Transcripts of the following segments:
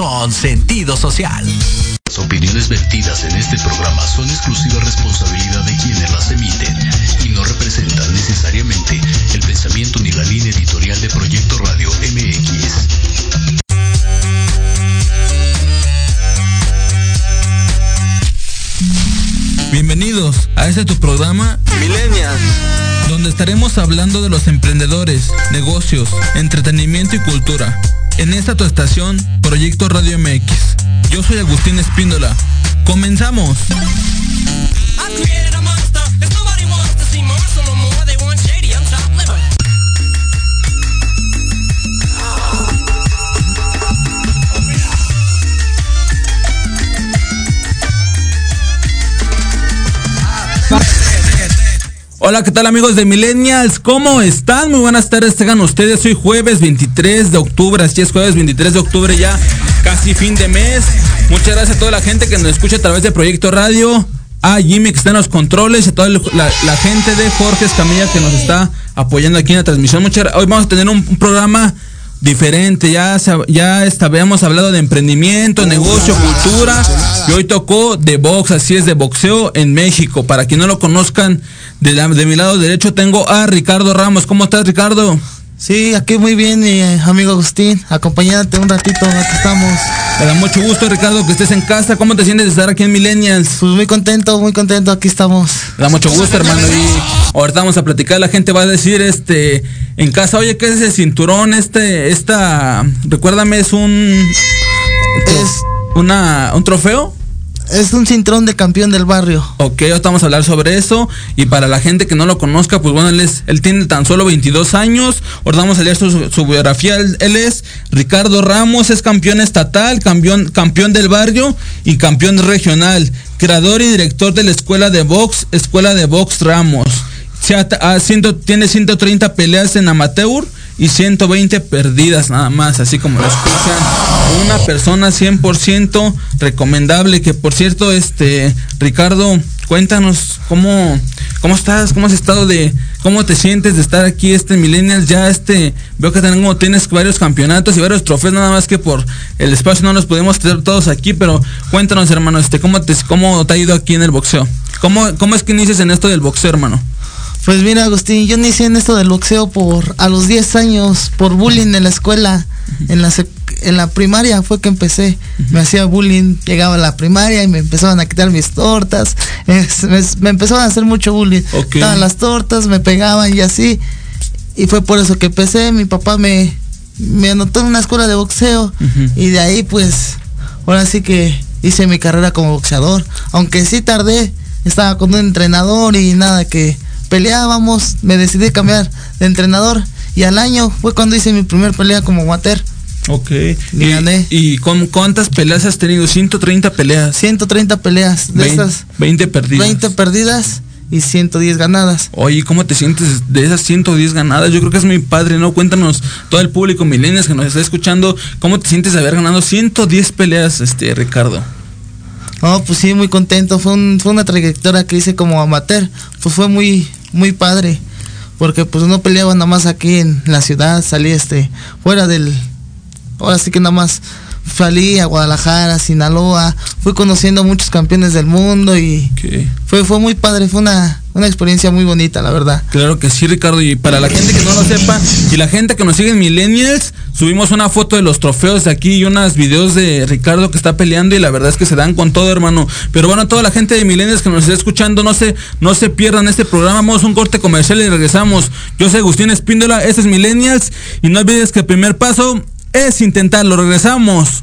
con sentido social. Las opiniones vertidas en este programa son exclusiva responsabilidad de quienes las emiten y no representan necesariamente el pensamiento ni la línea editorial de Proyecto Radio MX. Bienvenidos a este tu programa Millennials, donde estaremos hablando de los emprendedores, negocios, entretenimiento y cultura. En esta tu estación, Proyecto Radio MX. Yo soy Agustín Espíndola. ¡Comenzamos! Hola, ¿qué tal amigos de Millennials? ¿Cómo están? Muy buenas tardes, tengan ustedes. Hoy jueves 23 de octubre, así es jueves 23 de octubre ya, casi fin de mes. Muchas gracias a toda la gente que nos escucha a través de Proyecto Radio, a Jimmy que está en los controles, a toda la, gente de Jorge Escamilla que nos está apoyando aquí en la transmisión. Muchas, hoy vamos a tener un, programa diferente. Ya, ya habíamos hablado de emprendimiento, negocio, cultura. Y hoy tocó de box, así es, de boxeo en México. Para quien no lo conozcan, de, de mi lado derecho tengo a Ricardo Ramos. ¿Cómo estás, Ricardo? Sí, aquí muy bien, mi amigo Agustín. Acompañándote un ratito, aquí estamos. Me da mucho gusto, Ricardo, que estés en casa. ¿Cómo te sientes de estar aquí en Millennials? Pues muy contento, muy contento, aquí estamos. Me da mucho gusto, hermano. Y ahorita vamos a platicar, la gente va a decir, este, en casa, oye, ¿qué es ese cinturón? Este, esta, recuérdame, es un... Es... Una, un trofeo es un cinturón de campeón del barrio. Ok, ahorita vamos a hablar sobre eso. Y para la gente que no lo conozca, pues bueno, él, es, él tiene tan solo 22 años. Ahora vamos a leer su, biografía. Él, es Ricardo Ramos, es campeón estatal, campeón, campeón del barrio y campeón regional. Creador y director de la escuela de box, Escuela de Box Ramos. tiene 130 peleas en amateur y 120 perdidas nada más, así como lo escuchan. Una persona 100% recomendable, que por cierto, este, Ricardo, cuéntanos cómo, cómo estás, cómo has estado de, cómo te sientes de estar aquí, este Millennials, ya este, veo que tengo, tienes varios campeonatos y varios trofeos, nada más que por el espacio no los podemos tener todos aquí, pero cuéntanos hermano, este, cómo te, cómo te ha ido aquí en el boxeo. ¿Cómo, cómo es que inicias en esto del boxeo, hermano? Pues mira, Agustín, yo inicié en esto del boxeo por a los 10 años, por bullying en la escuela. En la, en la primaria fue que empecé. Me hacía bullying, llegaba a la primaria y me empezaban a quitar mis tortas. me, empezaban a hacer mucho bullying. Estaban las tortas, me pegaban y así. Y fue por eso que empecé. Mi papá me, me anotó en una escuela de boxeo. Y de ahí pues, ahora sí que hice mi carrera como boxeador. Aunque sí tardé, estaba con un entrenador y nada que peleábamos, me decidí cambiar de entrenador y al año fue cuando hice mi primer pelea como water. Ok. Y, gané. ¿Y con cuántas peleas has tenido? 130 peleas. 130 peleas. De 20, esas. 20 perdidas. 20 perdidas y 110 ganadas. Oye, ¿cómo te sientes de esas 110 ganadas? Yo creo que es muy padre, ¿no? Cuéntanos, todo el público milenios que nos está escuchando, ¿cómo te sientes de haber ganado 110 peleas, este, Ricardo? Oh, pues sí, muy contento. Fue, fue una trayectoria que hice como amateur. Pues fue muy, muy padre, porque pues no peleaba nada más aquí en la ciudad, salí este, fuera del, ahora sí que nada más salí a Guadalajara, Sinaloa, fui conociendo muchos campeones del mundo y fue, fue muy padre, fue una, una experiencia muy bonita, la verdad. Claro que sí, Ricardo. Y para la gente que no lo sepa, y la gente que nos sigue en Millennials, subimos una foto de los trofeos de aquí y unos videos de Ricardo que está peleando y la verdad es que se dan con todo, hermano. Pero bueno, toda la gente de Millennials que nos está escuchando, no se, no se pierdan este programa. Vamos a un corte comercial y regresamos. Yo soy Agustín Espíndola, este es Millennials. Y no olvides que el primer paso es intentarlo. Regresamos.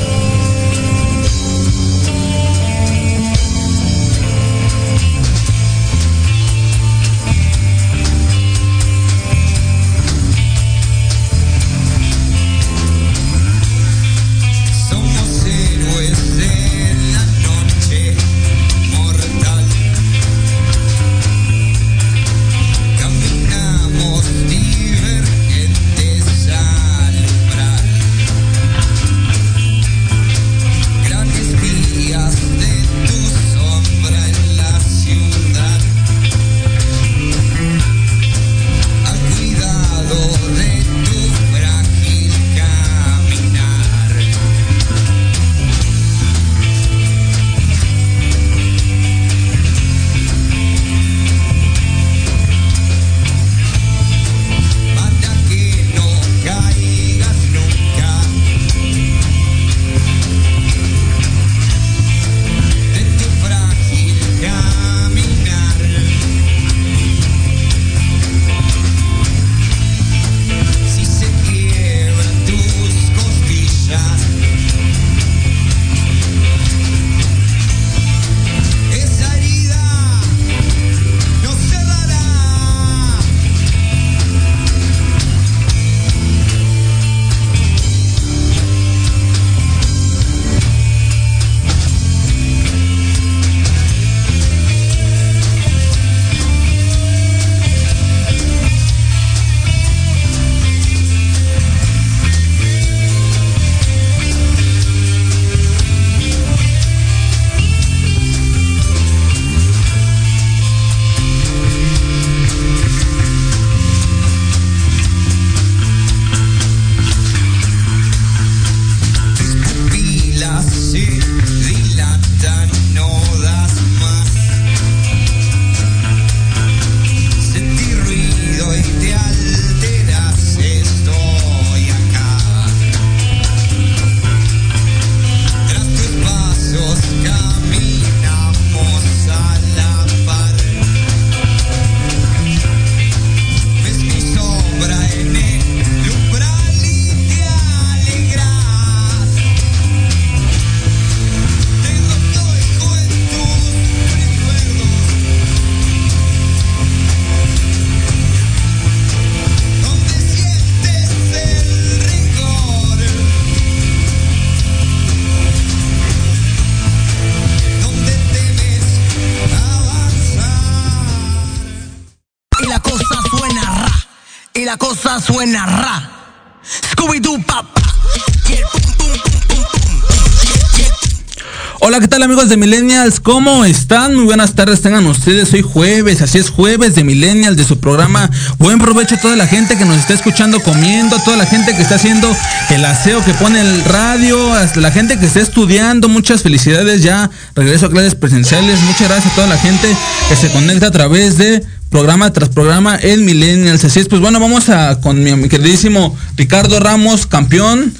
¿Qué tal amigos de Millennials? ¿Cómo están? Muy buenas tardes tengan ustedes. Hoy jueves, así es jueves de Millennials de su programa. Buen provecho a toda la gente que nos está escuchando comiendo, a toda la gente que está haciendo el aseo, que pone el radio, hasta la gente que está estudiando. Muchas felicidades ya. Regreso a clases presenciales. Muchas gracias a toda la gente que se conecta a través de programa tras programa en Millennials. Así es, pues bueno, vamos a con mi queridísimo Ricardo Ramos, campeón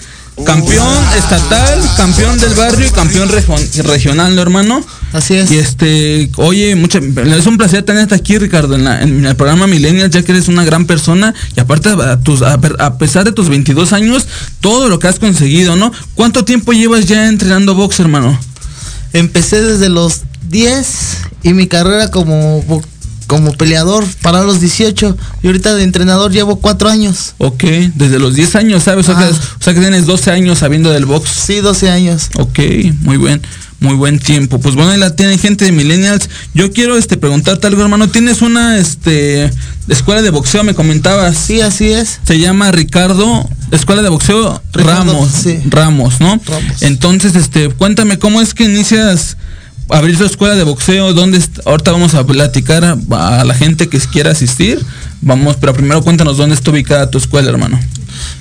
campeón estatal, campeón del barrio y campeón regional, ¿no, hermano? Así es. Y este, oye, mucha, es un placer tenerte aquí, Ricardo, en, la, en el programa Millennials, ya que eres una gran persona y aparte, a, tus, a, a, pesar de tus 22 años, todo lo que has conseguido, ¿no? ¿Cuánto tiempo llevas ya entrenando box, hermano? Empecé desde los 10 y mi carrera como como peleador para los 18 y ahorita de entrenador llevo 4 años. Ok, desde los 10 años, ¿sabes? Ah. O, sea que, o, sea que, tienes 12 años sabiendo del box. Sí, 12 años. Ok, muy bien. Muy buen tiempo. Pues bueno, ahí la tienen gente de Millennials. Yo quiero este preguntarte algo, hermano. ¿Tienes una este escuela de boxeo, me comentabas? Sí, así es. Se llama Ricardo Escuela de Boxeo Ricardo, Ramos, sí. Ramos, ¿no? Ramos. Entonces, este, cuéntame cómo es que inicias abrir su escuela de boxeo, ¿dónde ahorita vamos a platicar a, a, la gente que quiera asistir. Vamos, pero primero cuéntanos dónde está ubicada tu escuela, hermano.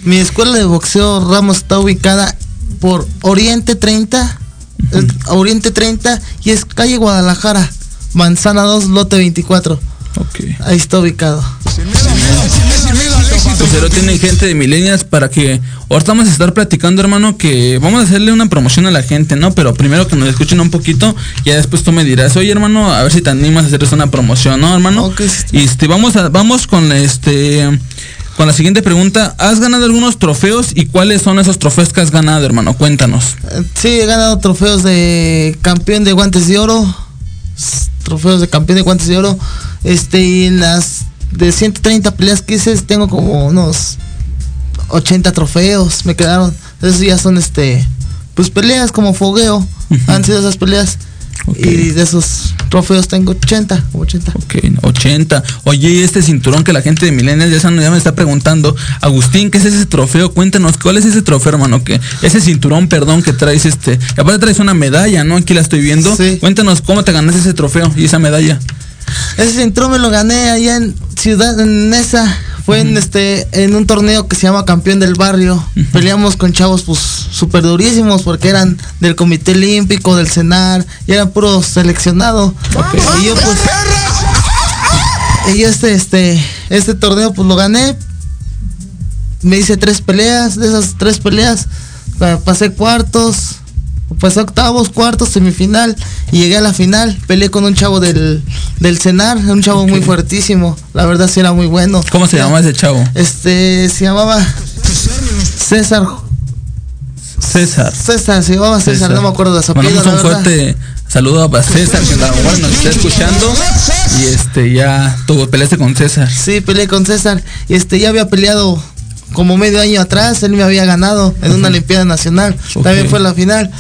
Mi escuela de boxeo Ramos está ubicada por Oriente 30, uh -huh. Oriente 30 y es calle Guadalajara, Manzana 2, lote 24. Okay. Ahí está ubicado. Pero tienen gente de milenias para que ahorita vamos a estar platicando, hermano, que vamos a hacerle una promoción a la gente, ¿no? Pero primero que nos escuchen un poquito, ya después tú me dirás, oye, hermano, a ver si te animas a hacerles una promoción, ¿no, hermano? Okay. Y este, vamos a, vamos con este con la siguiente pregunta, ¿has ganado algunos trofeos y cuáles son esos trofeos que has ganado, hermano? Cuéntanos. Sí, he ganado trofeos de campeón de guantes de oro, trofeos de campeón de guantes de oro, este, y en las de 130 peleas que hice, tengo como unos 80 trofeos, me quedaron. Esos ya son este, pues peleas como fogueo, uh -huh. han sido esas peleas. Okay. Y de esos trofeos tengo 80, 80. Ok, 80. Oye, este cinturón que la gente de Millennials ya, ya me está preguntando, Agustín, ¿qué es ese trofeo? Cuéntanos, ¿cuál es ese trofeo, hermano? que Ese cinturón, perdón, que traes este. Aparte traes una medalla, ¿no? Aquí la estoy viendo. Sí. Cuéntanos cómo te ganaste ese trofeo y esa medalla. Ese cinturón me lo gané allá en Ciudad en esa fue uh -huh. en este en un torneo que se llama Campeón del Barrio. Uh -huh. Peleamos con chavos pues súper durísimos porque eran del Comité Olímpico, del CENAR, y eran puros seleccionados. Okay. Y yo pues y yo este este este torneo pues lo gané. Me hice tres peleas, de esas tres peleas pasé cuartos, pasé octavos, cuartos, semifinal y llegué a la final. Peleé con un chavo del, del CENAR, un chavo okay. muy fuertísimo. La verdad sí era muy bueno. ¿Cómo se llamaba ese chavo? Este se llamaba César. César. César, se llamaba César, César. no me acuerdo de su apellido. un fuerte saludo a César que la, bueno, nos está escuchando y este ya tuvo peleaste con César. Sí, peleé con César y este ya había peleado como medio año atrás, él me había ganado en uh -huh. una Olimpiada Nacional. Okay. También fue la final.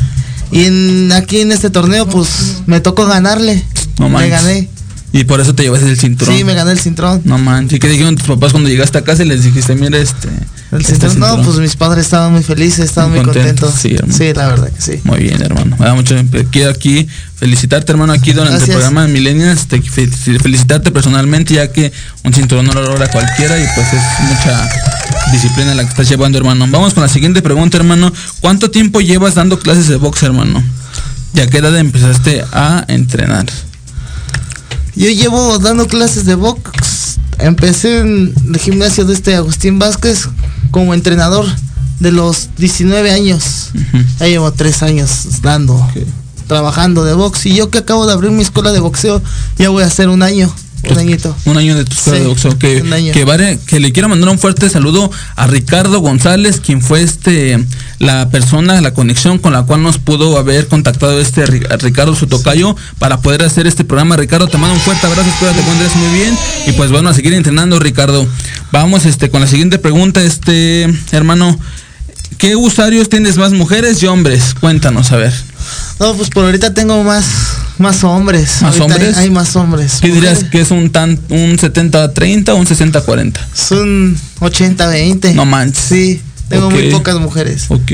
Y en, aquí en este torneo, pues me tocó ganarle. No me gané. Y por eso te llevaste el cinturón. Sí, me gané el cinturón. No manches. ¿Y qué dijeron tus papás cuando llegaste a casa y les dijiste, mira este? El cinturón, este cinturón. No, pues mis padres estaban muy felices, estaban muy, muy contentos. Sí, hermano. sí, la verdad que sí. Muy bien, hermano. Me da mucho. Quiero aquí felicitarte, hermano, aquí durante Gracias. el programa de Millennials. Te felicitarte personalmente, ya que un cinturón no lo logra cualquiera y pues es mucha disciplina la que estás llevando, hermano. Vamos con la siguiente pregunta, hermano. ¿Cuánto tiempo llevas dando clases de box, hermano? ¿Ya qué edad empezaste a entrenar? Yo llevo dando clases de box. Empecé en el gimnasio de este Agustín Vázquez como entrenador de los 19 años. Uh -huh. Ya llevo tres años dando, okay. trabajando de box. Y yo que acabo de abrir mi escuela de boxeo, ya voy a hacer un año. Un añito. Un año de tu escuela sí, de boxeo. Que, que, vale, que le quiero mandar un fuerte saludo a Ricardo González, quien fue este la persona, la conexión con la cual nos pudo haber contactado este Ricardo Sutocayo para poder hacer este programa. Ricardo, te mando un fuerte abrazo, espero te encuentres muy bien. Y pues bueno, a seguir entrenando, Ricardo. Vamos este con la siguiente pregunta, este hermano. ¿Qué usuarios tienes más mujeres y hombres? Cuéntanos, a ver. No, pues por ahorita tengo más Más hombres. ¿Más hombres? Hay, hay más hombres. ¿Qué dirías que es un tan un 70-30 o un 60-40? Son 80-20. No manches. Sí, tengo muy pocas mujeres. Ok.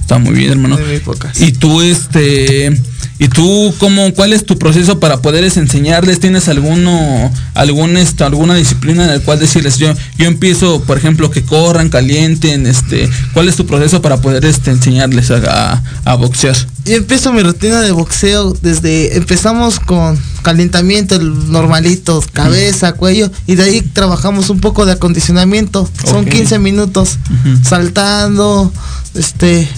Está muy bien, hermano. Muy, muy pocas. Y tú, este, y tú, cómo, cuál es tu proceso para poderles enseñarles? ¿Tienes alguno, algún, esto, alguna disciplina en la cual decirles, yo, yo empiezo, por ejemplo, que corran, calienten, este, cuál es tu proceso para poder, este, enseñarles a, a- a boxear? Yo empiezo mi rutina de boxeo desde empezamos con calentamiento el normalito, cabeza, cuello y de ahí trabajamos un poco de acondicionamiento. Son Ok. 15 minutos saltando, este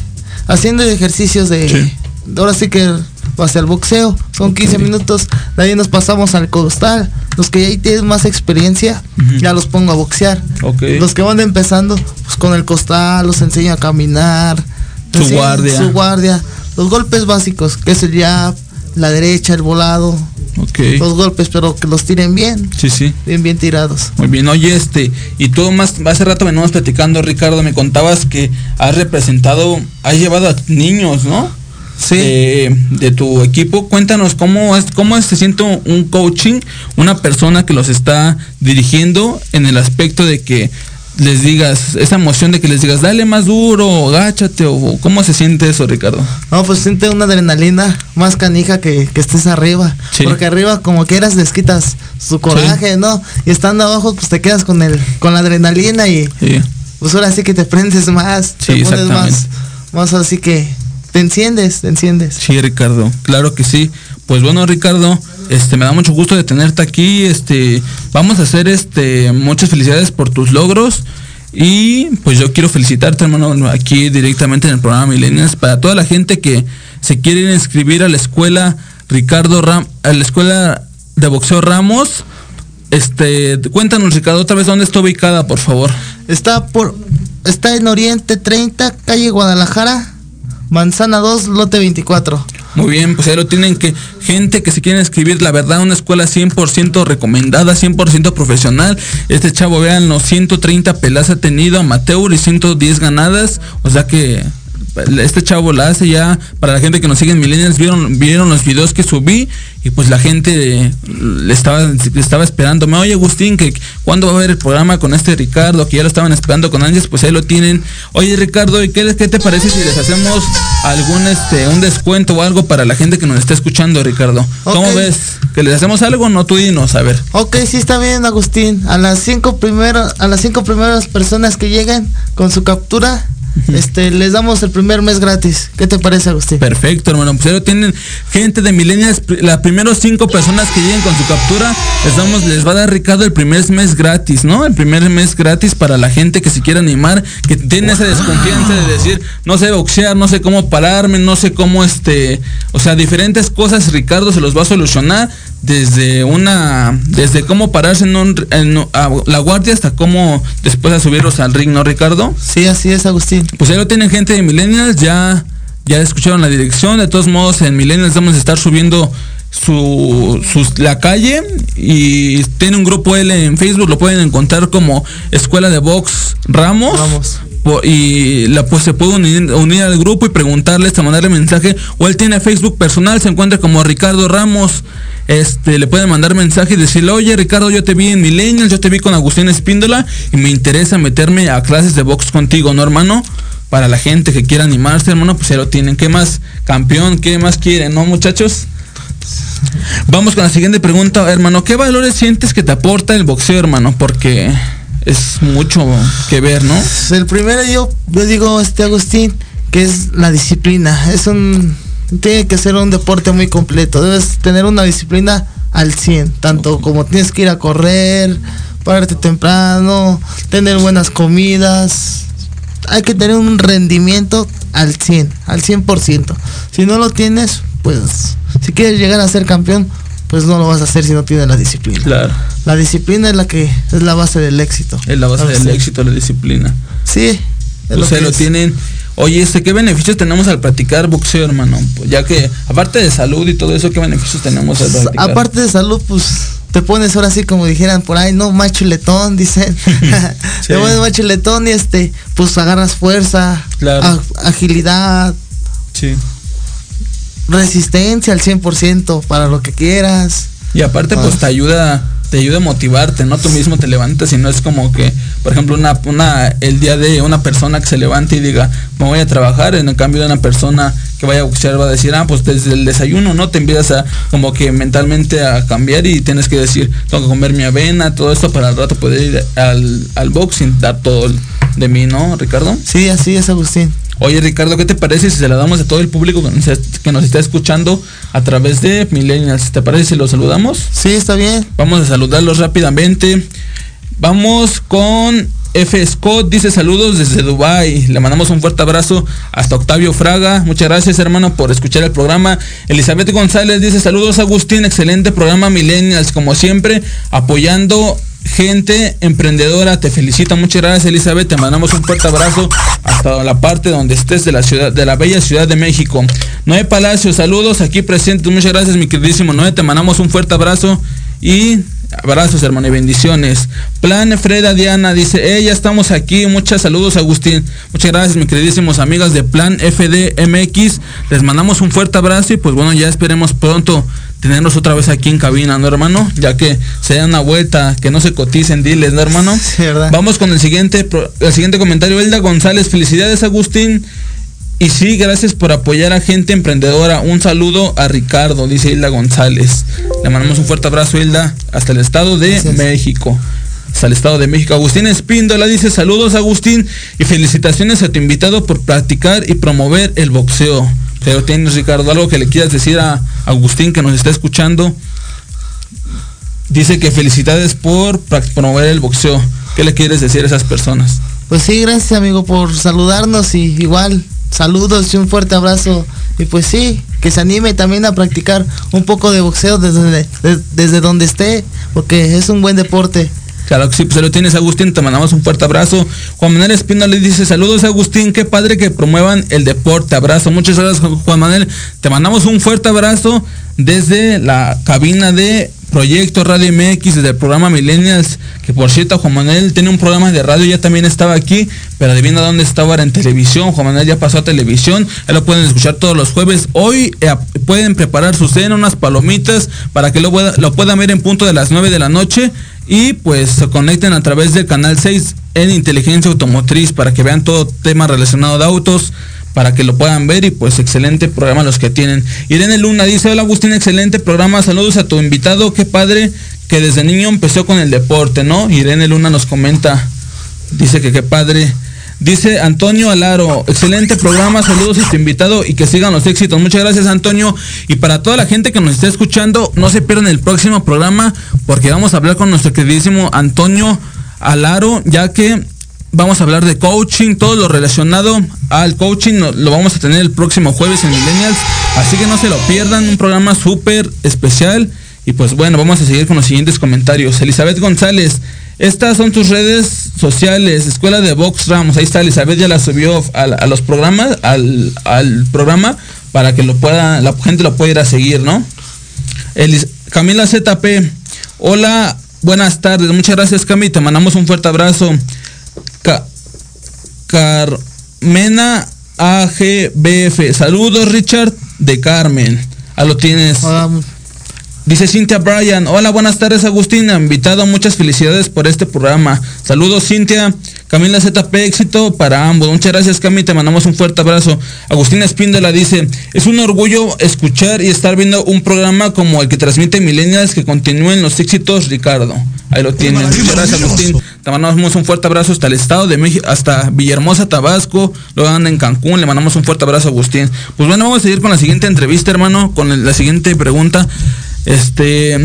haciendo ejercicios de Sí. ahora sí que hacia el boxeo, son 15 Ok. minutos, de ahí nos pasamos al costal. Los que ya tienen más experiencia, ya los pongo a boxear. Los que van empezando, pues con el costal, los enseño a caminar. Su les enseño guardia. Su guardia. Los golpes básicos, que es el jab, la derecha, el volado. Ok. Los golpes, pero que los tiren bien, Sí, sí. bien, bien tirados. Muy bien, oye, este, y tú más, hace rato veníamos platicando, Ricardo, me contabas que has representado, has llevado a niños, ¿no? Sí. De, de tu equipo. Cuéntanos cómo es, cómo es- se siente un coaching, una persona que los está dirigiendo en el aspecto de que les digas, esa emoción de que les digas, dale más duro, agáchate, o cómo se siente eso, Ricardo. No, pues siente una adrenalina más canija que, que estés arriba. Sí. Porque arriba como quieras les quitas su coraje, ¿no? Y estando abajo pues te quedas con el, con la adrenalina y Sí. pues ahora sí que te prendes más, te pones más, más así que te enciendes, te enciendes. Sí, Ricardo, claro que sí. Pues bueno, Ricardo, este me da mucho gusto de tenerte aquí. Este, vamos a hacer este muchas felicidades por tus logros y pues yo quiero felicitarte, hermano, aquí directamente en el programa Millennials para toda la gente que se quiere inscribir a la escuela Ricardo Ram, a la escuela de boxeo Ramos. Este, cuéntanos, Ricardo, otra vez dónde está ubicada, por favor. Está por está en Oriente 30, calle Guadalajara, Manzana 2, lote 24. Muy bien, pues ahí lo tienen que gente que se quiere inscribir, la verdad, una escuela 100% recomendada, 100% profesional. Este chavo, vean, los 130 pelas ha tenido, amateur y 110 ganadas, o sea que este chavo la hace ya para la gente que nos sigue en Millennials vieron vieron los videos que subí y pues la gente le estaba le estaba esperando me oye Agustín que cuándo va a haber el programa con este Ricardo que ya lo estaban esperando con Ángeles pues ahí lo tienen oye Ricardo ¿y qué, qué te parece si les hacemos algún este un descuento o algo para la gente que nos está escuchando Ricardo ¿cómo Ok. ves? ¿que les hacemos algo? No tú dinos a ver Ok, sí está bien, Agustín. A las cinco primeras, a las cinco primeras personas que lleguen con su captura, este, les damos el primer mes gratis. ¿Qué te parece, Agustín? Perfecto, hermano. Pues ahí tienen gente de Millennials. Las primeros cinco personas que lleguen con su captura, les damos, les va a dar Ricardo el primer mes gratis, ¿no? El primer mes gratis para la gente que se quiera animar, que tiene esa desconfianza de decir, no sé boxear, no sé cómo pararme, no sé cómo este, o sea, diferentes cosas Ricardo se los va a solucionar desde una, desde cómo pararse en, un, en a la guardia hasta cómo después a subirlos al ring, ¿no, Ricardo? Sí, así es, Agustín. Pues ahí lo tienen gente de Millennials, ya, ya escucharon la dirección, de todos modos en Millennials vamos a estar subiendo su, sus- la calle y tiene un grupo L en Facebook, lo pueden encontrar como Escuela de Box Ramos. Ramos. Y la, pues se puede unir, al grupo y preguntarle, hasta mandarle mensaje. O él tiene Facebook personal, se encuentra como Ricardo Ramos. Este, le pueden mandar mensaje y decirle, oye Ricardo, yo te vi en Millennials, yo te vi con Agustín Espíndola y me interesa meterme a clases de box contigo, ¿no, hermano? Para la gente que quiera animarse, hermano, pues ya lo tienen. ¿Qué más, campeón? ¿Qué más quieren, no, muchachos? Vamos con la siguiente pregunta, hermano. ¿Qué valores sientes que te aporta el boxeo, hermano? Porque es mucho que ver, ¿no? El primero yo, yo digo, este Agustín, que es la disciplina. Es un, tiene que ser un deporte muy completo. Debes tener una disciplina al 100, tanto como tienes que ir a correr, pararte temprano, tener buenas comidas. Hay que tener un rendimiento al 100, al 100%. Si no lo tienes, pues si quieres llegar a ser campeón, pues no lo vas a hacer si no tienes la disciplina. Claro. La disciplina es la que es la base del éxito. Es la base del Agustín. éxito, la disciplina. Sí. es Ustedes que lo tienen. Oye, este, ¿qué beneficios tenemos al practicar boxeo, hermano? Ya que, aparte de salud y todo eso, ¿qué beneficios tenemos al practicar? aparte de salud, pues te pones ahora sí como dijeran por ahí, no, más chuletón, dicen. Sí. Te pones más chuletón y este, pues agarras fuerza, Claro. ag- agilidad, Sí. Resistencia al 100% para lo que quieras. Y aparte, pues te ayuda, te ayuda a motivarte, ¿no? Tú mismo te levantas y no es como que, por ejemplo, una, una, el día de una persona que se levante y diga, me voy a trabajar, en el cambio de una persona que vaya a boxear va a decir, ah, pues desde el desayuno, ¿no? Te empiezas a como que mentalmente a cambiar y tienes que decir, tengo que comer mi avena, todo esto para el rato poder ir al, al boxing, dar todo de mí, ¿no, Ricardo? Sí, así es, Agustín. Oye Ricardo, ¿qué te parece si se la damos a todo el público que nos está escuchando a través de Millennials? ¿Te parece si los saludamos? Sí, está bien. Vamos a saludarlos rápidamente. Vamos con F. Scott, dice saludos desde Dubai. Le mandamos un fuerte abrazo hasta Octavio Fraga. Muchas gracias hermano por escuchar el programa. Elizabeth González dice saludos Agustín, excelente programa Millennials, como siempre, apoyando gente emprendedora, te felicito, muchas gracias Elizabeth, te mandamos un fuerte abrazo hasta la parte donde estés de la ciudad, de la bella ciudad de México. Noé Palacio, saludos. Aquí presentes, muchas gracias mi queridísimo Noé, te mandamos un fuerte abrazo y abrazos hermano y bendiciones. Plan Freda Diana dice, hey, ya estamos aquí, muchas saludos Agustín, muchas gracias mis queridísimos amigas de Plan FDMX, les mandamos un fuerte abrazo y pues bueno, ya esperemos pronto tenernos otra vez aquí en cabina, ¿no, hermano? Ya que se den una vuelta, que no se coticen, diles, ¿no, hermano? Sí, ¿verdad? Vamos con el siguiente, el siguiente comentario. Elda González, felicidades, Agustín. Y sí, gracias por apoyar a gente emprendedora. Un saludo a Ricardo, dice Hilda González. Le mandamos un fuerte abrazo, Hilda, hasta el Estado de México. Hasta el Estado de México. Agustín Espíndola dice saludos, Agustín, y felicitaciones a tu invitado por practicar y promover el boxeo. Pero tienes, Ricardo, algo que le quieras decir a Agustín que nos está escuchando. Dice que felicidades por promover el boxeo. ¿Qué le quieres decir a esas personas? Pues sí, gracias amigo por saludarnos y igual saludos y un fuerte abrazo. Y pues sí, que se anime también a practicar un poco de boxeo desde, desde donde esté, porque es un buen deporte. Claro que sí, pues lo tienes Agustín, te mandamos un fuerte abrazo. Juan Manuel Espino le dice, saludos Agustín, qué padre que promuevan el deporte, abrazo. Muchas gracias Juan Manuel, te mandamos un fuerte abrazo desde la cabina de Proyecto Radio MX, desde el programa Millennials, que por cierto Juan Manuel tiene un programa de radio, ya también estaba aquí, pero adivina dónde estaba, en televisión, Juan Manuel ya pasó a televisión, ya lo pueden escuchar todos los jueves. Hoy eh, pueden preparar su cena, unas palomitas, para que lo, lo puedan ver en punto de las 9 de la noche y pues se conecten a través del canal 6 en inteligencia automotriz para que vean todo tema relacionado de autos para que lo puedan ver y pues excelente programa los que tienen. Irene Luna dice, hola Agustín, excelente programa, saludos a tu invitado, qué padre que desde niño empezó con el deporte, ¿no? Irene Luna nos comenta, dice que qué padre. Dice Antonio Alaro, excelente programa, saludos a tu invitado y que sigan los éxitos. Muchas gracias Antonio. Y para toda la gente que nos está escuchando, no se pierdan el próximo programa porque vamos a hablar con nuestro queridísimo Antonio Alaro, ya que vamos a hablar de coaching, todo lo relacionado al coaching lo vamos a tener el próximo jueves en Millennials. Así que no se lo pierdan, un programa súper especial. Y pues bueno, vamos a seguir con los siguientes comentarios. Elizabeth González, estas son tus redes sociales, Escuela de Box Ramos. Ahí está Elizabeth, ya la subió a, los programas, al, programa, para que lo pueda, la gente lo pueda ir a seguir, ¿no? Camila ZP, hola, buenas tardes, muchas gracias Cami, te mandamos un fuerte abrazo. Carmena AGBF, saludos Richard de Carmen. A lo tienes. Dice Cintia Bryan, hola, buenas tardes Agustín, invitado, muchas felicidades por este programa. Saludos Cintia, Camila ZP, éxito para ambos. Muchas gracias Cami, te mandamos un fuerte abrazo. Agustín Espíndola dice, es un orgullo escuchar y estar viendo un programa como el que transmite Millennials que continúen los éxitos, Ricardo. Ahí lo tienen. Muchas gracias Agustín. Te mandamos un fuerte abrazo hasta el estado de México, hasta Villahermosa, Tabasco, luego anda en Cancún, le mandamos un fuerte abrazo a Agustín. Pues bueno, vamos a seguir con la siguiente entrevista, hermano, con la siguiente pregunta. Este,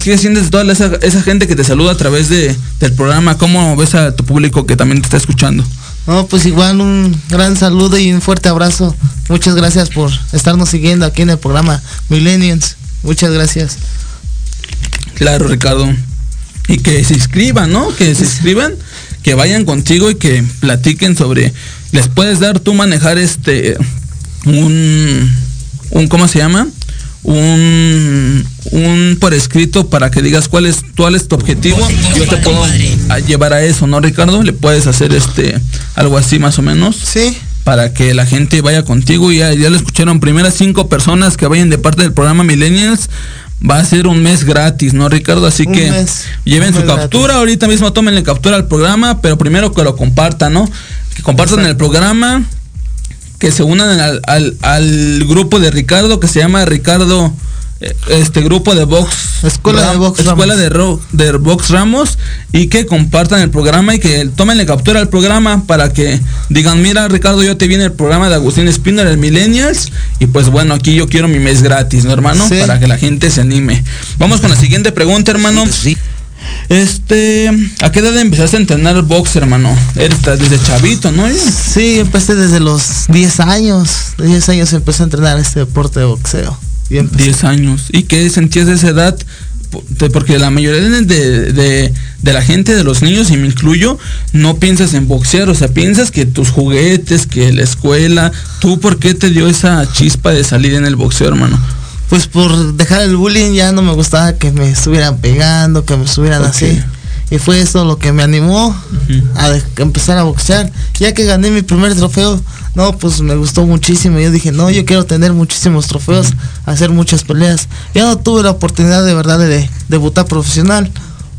¿qué, sientes de toda esa, gente que te saluda a través de, del programa? ¿Cómo ves a tu público que también te está escuchando? No, pues igual un gran saludo y un fuerte abrazo. Muchas gracias por estarnos siguiendo aquí en el programa Millennials. Muchas gracias. Claro, Ricardo. Y que se inscriban, ¿no? Que se inscriban, que vayan contigo y que platiquen sobre. Les puedes dar tú manejar este un un ¿cómo se llama? Un, un por escrito para que digas cuál es, cuál es tu objetivo. Yo te puedo llevar a eso, ¿no, Ricardo? ¿Le puedes hacer este algo así más o menos? Sí, para que la gente vaya contigo. Ya, ya lo escucharon, primeras cinco personas que vayan de parte del programa Millennials. Va a ser un mes gratis, ¿no, Ricardo? Así Un que mes, lleven su captura, gratis. ahorita mismo tómenle captura al programa, pero primero que lo compartan, ¿no? Que compartan el programa, que se unan al, al- al grupo de Ricardo, que se llama Ricardo, eh, este grupo de Box. Escuela de Box Escuela Ramos. de, Ro- de Box Ramos, y que compartan el programa y que tómenle captura al programa para que digan, mira Ricardo, yo te viene el programa de Agustín Spinner, el Millennials, y pues bueno, aquí yo quiero mi mes gratis, ¿no, hermano? Sí. Para que la gente se anime. Vamos con la siguiente pregunta, hermano. Sí. Este, ¿a qué edad empezaste a entrenar box, hermano? Eres desde chavito, ¿no? Sí, empecé desde los 10 años. De 10 años empecé a entrenar este deporte de boxeo. Y empecé- 10 años. ¿Y qué sentías de esa edad? Porque la mayoría de, de, de la gente, de los niños, y me incluyo, no piensas en boxear, o sea, piensas que tus juguetes, que la escuela, ¿tú por qué te dio esa chispa de salir en el boxeo, hermano? Pues por dejar el bullying ya no me gustaba que me estuvieran pegando, que me estuvieran así. Y fue eso lo que me animó a de- empezar a boxear. Ya que gané mi primer trofeo, no, pues me gustó muchísimo. Yo dije, no, yo quiero tener muchísimos trofeos, hacer muchas peleas. Ya no tuve la oportunidad de verdad de, de debutar profesional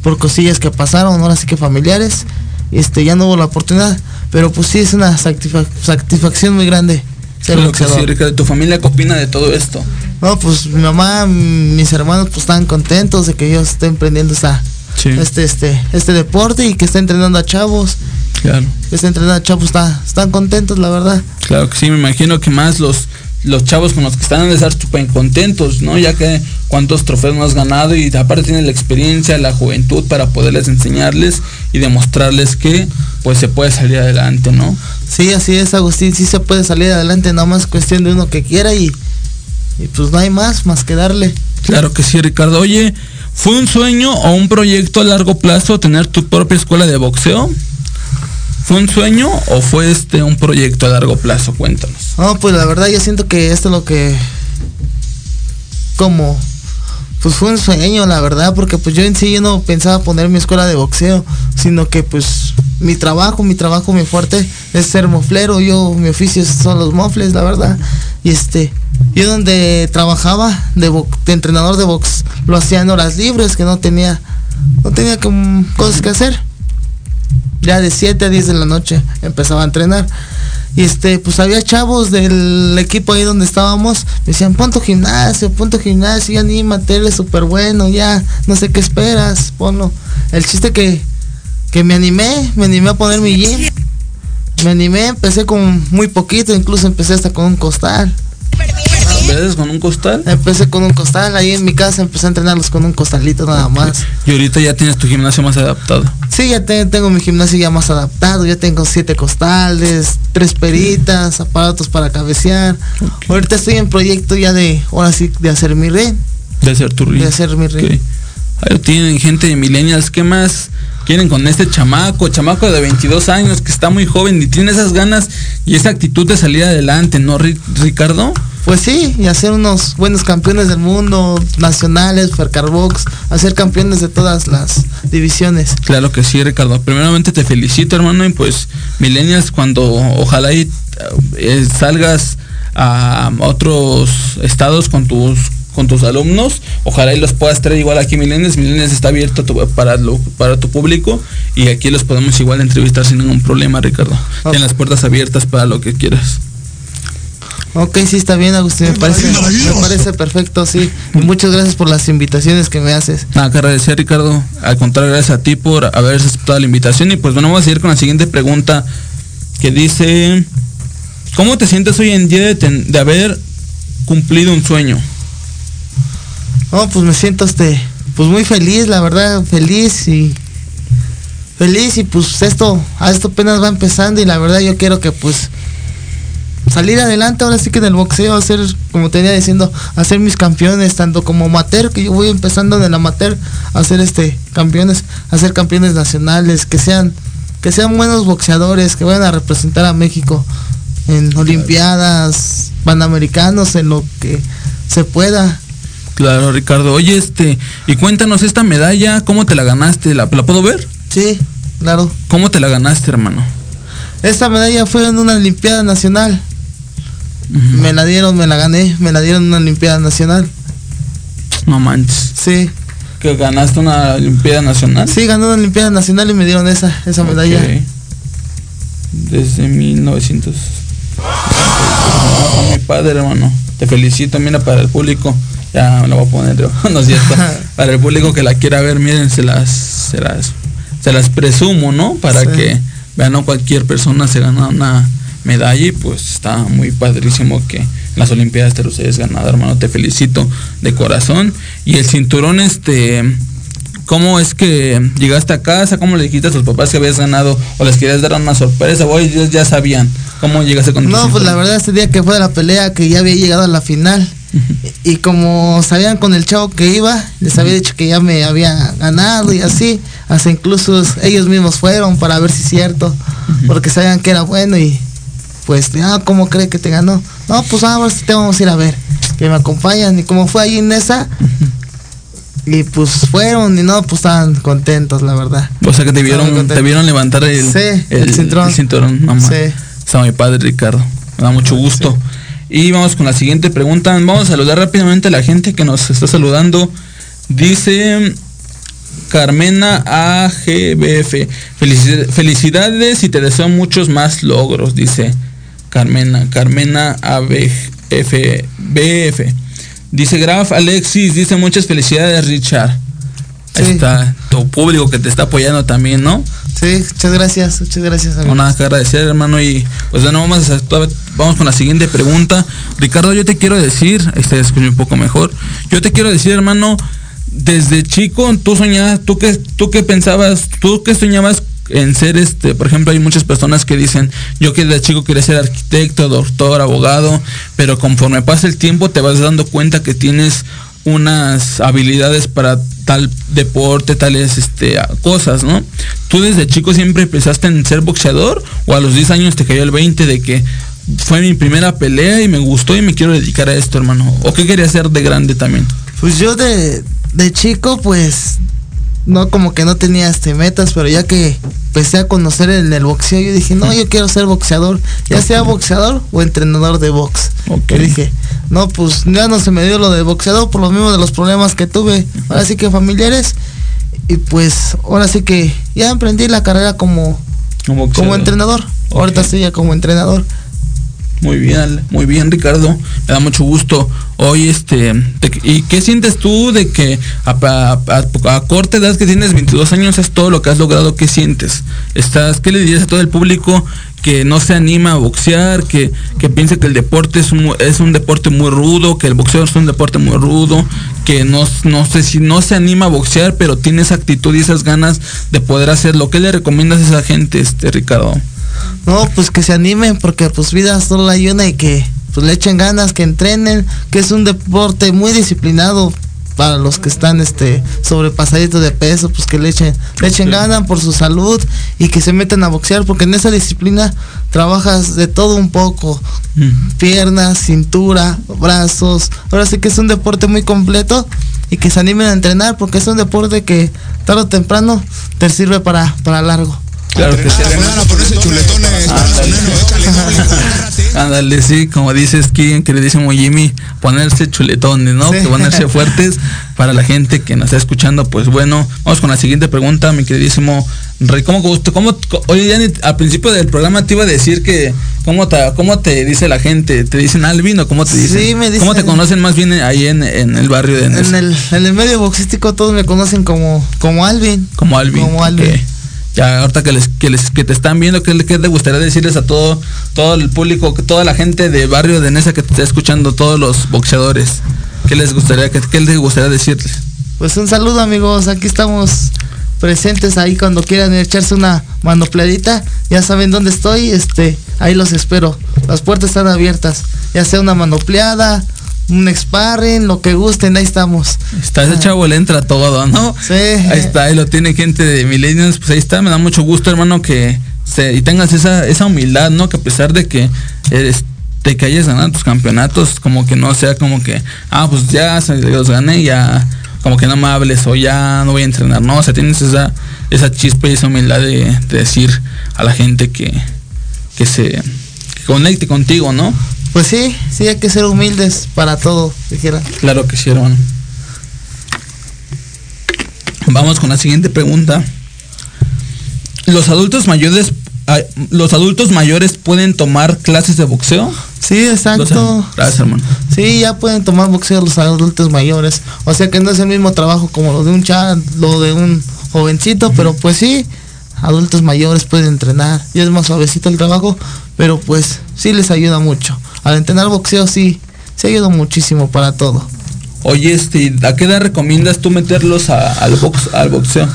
por cosillas que pasaron, ahora sí que familiares. Este, ya no hubo la oportunidad, pero pues sí es una satisfa- satisfacción muy grande ser Claro que Ricardo. ¿Tu familia qué opina de todo esto? No, pues mi mamá, mis hermanos pues están contentos de que yo esté emprendiendo esta, Sí. este, este, este deporte y que esté entrenando a chavos, Claro. que esté entrenando a chavos, está, están contentos la verdad. Claro que sí, me imagino que más los los chavos con los que están de estar súper contentos, ¿no? Ya que cuántos trofeos no has ganado y aparte tienes la experiencia, la juventud para poderles enseñarles y demostrarles que pues se puede salir adelante, ¿no? Sí, así es Agustín, sí se puede salir adelante, nada más cuestión de uno que quiera y, y pues no hay más, más que darle. Claro que sí, Ricardo. Oye, ¿fue un sueño o un proyecto a largo plazo tener tu propia escuela de boxeo? ¿Fue un sueño o fue este un proyecto a largo plazo? Cuéntanos. No, pues la verdad yo siento que esto es lo que como pues fue un sueño, la verdad, porque pues yo en sí yo no pensaba poner mi escuela de boxeo, sino que pues mi trabajo, mi trabajo muy fuerte es ser moflero, yo mi oficio son los mofles, la verdad. Y este, yo donde trabajaba de, entrenador de box, lo hacía en horas libres, que no tenía no tenía como cosas que hacer. Ya de 7 a 10 de la noche empezaba a entrenar. Y este, pues había chavos del equipo ahí donde estábamos, me decían, pon tu gimnasio, pon gimnasio, ya anímate, eres súper bueno, ya, no sé qué esperas, ponlo. El chiste que, que me animé, me animé a poner mi gym. Me animé, empecé con muy poquito, incluso empecé hasta con un costal. ¿Ves con un costal? Empecé con un costal, ahí en mi casa empecé a entrenarlos con un costalito nada más. Y ahorita ya tienes tu gimnasio más adaptado. Sí, ya te- tengo mi gimnasio ya más adaptado, ya tengo siete costales, tres peritas, aparatos para cabecear. Ahorita estoy en proyecto ya de, ahora sí, de hacer mi ring, De hacer tu ring. de hacer mi ring. Ok. Ahí tienen gente de millennials, ¿qué más quieren con este chamaco? Chamaco de 22 años que está muy joven y tiene esas ganas y esa actitud de salir adelante, ¿no, Ri- Ricardo? Pues sí, y hacer unos buenos campeones del mundo, nacionales, Fercarbox, hacer campeones de todas las divisiones. Claro que sí, Ricardo. Primeramente te felicito, hermano, y pues millennials cuando ojalá y eh, salgas a otros estados con tus con tus alumnos, ojalá y los puedas traer igual aquí Millennials, Millennials está abierto tu- para lo, para tu público y aquí los podemos igual entrevistar sin ningún problema, Ricardo. Tienen las puertas abiertas para lo que quieras. Ok, sí está bien, Agustín, me parece, me parece perfecto, sí. Y muchas gracias por las invitaciones que me haces. Nada que agradecer, Ricardo. Al contrario, gracias a ti por haber aceptado la invitación. Y pues bueno, vamos a seguir con la siguiente pregunta que dice, ¿cómo te sientes hoy en día de, ten- de haber cumplido un sueño? No, pues me siento este, pues muy feliz, la verdad, feliz y feliz y pues esto, a esto apenas va empezando y la verdad yo quiero que pues salir adelante ahora sí que en el boxeo, hacer, como te venía diciendo, hacer mis campeones, tanto como amateur, que yo voy empezando en el amateur, a hacer este campeones, hacer campeones nacionales, que sean, que sean buenos boxeadores, que vayan a representar a México en olimpiadas, panamericanos, en lo que se pueda. Claro, Ricardo. Oye, este, y cuéntanos esta medalla, ¿cómo te la ganaste? ¿La, la puedo ver? Sí, claro. ¿Cómo te la ganaste, hermano? Esta medalla fue en una Olimpiada Nacional. Me la dieron, me la gané, me la dieron en una Olimpiada Nacional. No manches. Sí. ¿Que ganaste una Olimpiada Nacional? Sí, gané una Olimpiada Nacional y me dieron esa, esa medalla. Desde 1900. Ah, mi padre, hermano. Te felicito, mira, para el público. Ya me la voy a poner yo. No es cierto. Para el público que la quiera ver, miren, se las, se las, se las presumo, ¿no? Para Sí. que vean, no cualquier persona se gana una medalla y pues está muy padrísimo que en las Olimpiadas te los hayas ganado, hermano. Te felicito de corazón. Y el cinturón, este, ¿Cómo es que llegaste a casa? ¿Cómo le dijiste a tus papás que habías ganado? ¿O les querías dar una sorpresa? ¿O ellos ya sabían? ¿Cómo llegaste con No, pues la verdad ese día que fue la pelea que ya había llegado a la final. Y como sabían con el chavo que iba, les había dicho que ya me había ganado y así, hasta incluso ellos mismos fueron para ver si es cierto, porque sabían que era bueno y pues, ah, ¿cómo cree que te ganó? No, pues ahora sí te vamos a ir a ver, que me acompañan y como fue ahí en esa, y pues fueron y no, pues estaban contentos, la verdad. O sea que te vieron, te vieron levantar el, Sí, el cinturón. cinturón, mamá. Sí. Está mi padre Ricardo. Me da mucho gusto. Y vamos con la siguiente pregunta. Vamos a saludar rápidamente a la gente que nos está saludando. Dice Carmena AGBF. Felici- Felicidades y te deseo muchos más logros, dice Carmena. Carmena ABF. Dice Graf Alexis, dice muchas felicidades Richard. Ahí está tu público que te está apoyando también, ¿no? Sí, muchas gracias, muchas gracias. No amigo. nada que agradecer, hermano. Y pues bueno, vamos, a, vamos con la siguiente pregunta. Ricardo, yo te quiero decir, ahí se escucha un poco mejor. Yo te quiero decir, hermano, desde chico, tú soñabas, tú que, tú que pensabas, tú que soñabas en ser este, por ejemplo, hay muchas personas que dicen, yo que de chico quería ser arquitecto, doctor, abogado, pero conforme pasa el tiempo te vas dando cuenta que tienes unas habilidades para tal deporte, tales este, cosas, ¿no? ¿Tú desde chico siempre pensaste en ser boxeador o a los 10 años te cayó el 20 de que fue mi primera pelea y me gustó y me quiero dedicar a esto, hermano? ¿O qué querías hacer de grande también? Pues yo de, de chico, pues, no como que no tenía este metas, pero ya que empecé a conocer en el boxeo, yo dije, no, yo quiero ser boxeador, ya sea boxeador o entrenador de box. Ok. Y dije, no, pues ya no se me dio lo de boxeador por lo mismo de los problemas que tuve, ahora sí que familiares, y pues ahora sí que ya emprendí la carrera como, Como, entrenador, ahorita estoy ya como entrenador. Muy bien, muy bien Ricardo, me da mucho gusto. Hoy este, te- ¿y qué sientes tú de que a- a corta edad que tienes 22 años es todo lo que has logrado? ¿Qué sientes? Estás, ¿Qué le dirías a todo el público que no se anima a boxear, que, que piensa que el deporte es un, es un deporte muy rudo, que el boxeo es un deporte muy rudo, que no, no sé si no se anima a boxear, pero tiene esa actitud y esas ganas de poder hacerlo? ¿Qué le recomiendas a esa gente, este Ricardo? No, pues que se animen porque pues vida solo hay una y que pues le echen ganas, que entrenen, que es un deporte muy disciplinado para los que están este sobrepasaditos de peso, pues que le echen, le echen Sí. ganas por su salud y que se metan a boxear porque en esa disciplina trabajas de todo un poco, piernas, cintura, brazos. Ahora sí que es un deporte muy completo y que se animen a entrenar porque es un deporte que tarde o temprano te sirve para, para largo. Claro que sí. Ponerse chuletones. Ándale, sí, como dices, que queridísimo Jimmy, ponerse chuletones, ¿no? Sí. Que ponerse fuertes para la gente que nos está escuchando. Pues bueno, vamos con la siguiente pregunta, mi queridísimo Rey. ¿Cómo, cómo, cómo- oye, al principio del programa te iba a decir que, ¿cómo te, cómo te dice la gente? ¿Te dicen Alvin o cómo te dicen? Sí, me ¿Cómo te dicen- conocen más bien ahí en, en el barrio de? En el, en el medio boxístico todos me conocen como, como Alvin. Como Alvin. Como Alvin. ok. Ya ahorita que les, que les que te están viendo, ¿qué, qué te gustaría decirles a todo, todo el público, toda la gente de barrio de Nesa que te está escuchando, todos los boxeadores? ¿Qué les gustaría, qué, qué les gustaría decirles? Pues un saludo amigos, aquí estamos presentes ahí cuando quieran echarse una manopleadita, ya saben dónde estoy, este, ahí los espero. Las puertas están abiertas, ya sea una manopleada, un sparring, lo que gusten, ahí estamos. Está ese chavo, le entra todo, ¿no? Sí. Ahí está, ahí lo tiene gente de Millennials, pues ahí está, me da mucho gusto, hermano, que se, y tengas esa, esa humildad, ¿no? Que a pesar de que eres, de que hayas ganado tus campeonatos, como que no sea como que, ah, pues ya los gané, ya, como que no me hables, o ya no voy a entrenar, no, o sea, tienes esa, esa chispa y esa humildad de, de decir a la gente que, que se que conecte contigo, ¿no? Pues sí, sí hay que ser humildes para todo, dijera. Claro que sí, hermano. Vamos con la siguiente pregunta. ¿Los adultos mayores los adultos mayores pueden tomar clases de boxeo? Sí, exacto. Gracias, hermano. Sí, ya pueden tomar boxeo los adultos mayores. O sea que no es el mismo trabajo como lo de un chat, lo de un jovencito, pero pues sí, adultos mayores pueden entrenar. Y es más suavecito el trabajo, pero pues sí les ayuda mucho. Al entrenar boxeo sí, sí ayuda muchísimo para todo. Oye, este, ¿a qué edad recomiendas tú meterlos a- al box al boxeo?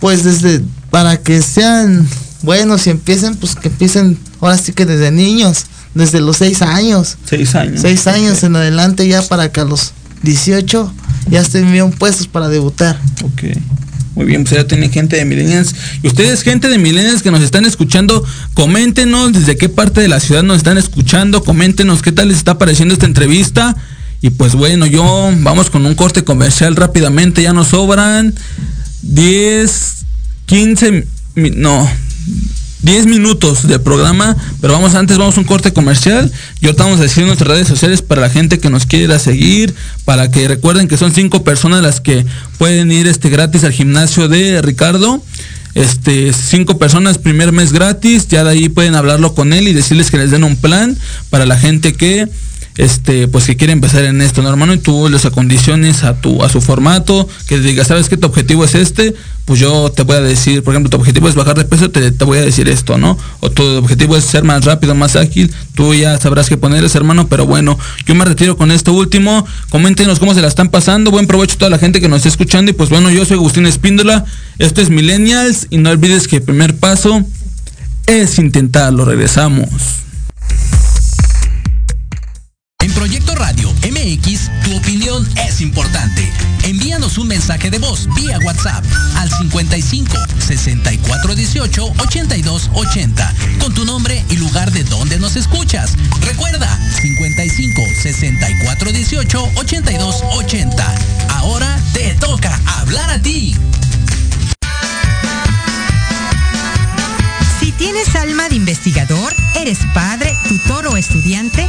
Pues desde, para que sean buenos y empiecen, pues que empiecen ahora sí que desde niños, desde los seis años. Seis años. Seis años en adelante ya para que a los 18 ya estén bien puestos para debutar. Ok. Muy bien, pues ya tienen gente de Millennials. Y ustedes, gente de Millennials que nos están escuchando, coméntenos desde qué parte de la ciudad nos están escuchando, coméntenos qué tal les está pareciendo esta entrevista. Y pues bueno, yo vamos con un corte comercial rápidamente, ya nos sobran 10, 15, mi- no, 10 minutos de programa, pero vamos antes, vamos a un corte comercial y ahorita vamos a decir nuestras redes sociales para la gente que nos quiera seguir, para que recuerden que son cinco personas las que pueden ir este gratis al gimnasio de Ricardo. Este, cinco personas, primer mes gratis, ya de ahí pueden hablarlo con él y decirles que les den un plan para la gente que este pues que quiere empezar en esto, ¿no, hermano? Y tú les acondiciones a tu a su formato, que digas, ¿sabes qué? Tu objetivo es este, pues yo te voy a decir, por ejemplo, tu objetivo es bajar de peso, te, te voy a decir esto, ¿no? O tu objetivo es ser más rápido, más ágil, tú ya sabrás qué ponerles, hermano, pero bueno, yo me retiro con esto último, coméntenos cómo se la están pasando, buen provecho a toda la gente que nos está escuchando y pues bueno, yo soy Agustín Espíndola, esto es Millennials y no olvides que el primer paso es intentarlo, regresamos. Proyecto Radio MX, tu opinión es importante. Envíanos un mensaje de voz vía WhatsApp al 55 64 18 82 80 con tu nombre y lugar de donde nos escuchas. Recuerda 55 64 18 82 80. Ahora te toca hablar a ti. Si tienes alma de investigador, eres padre, tutor o estudiante,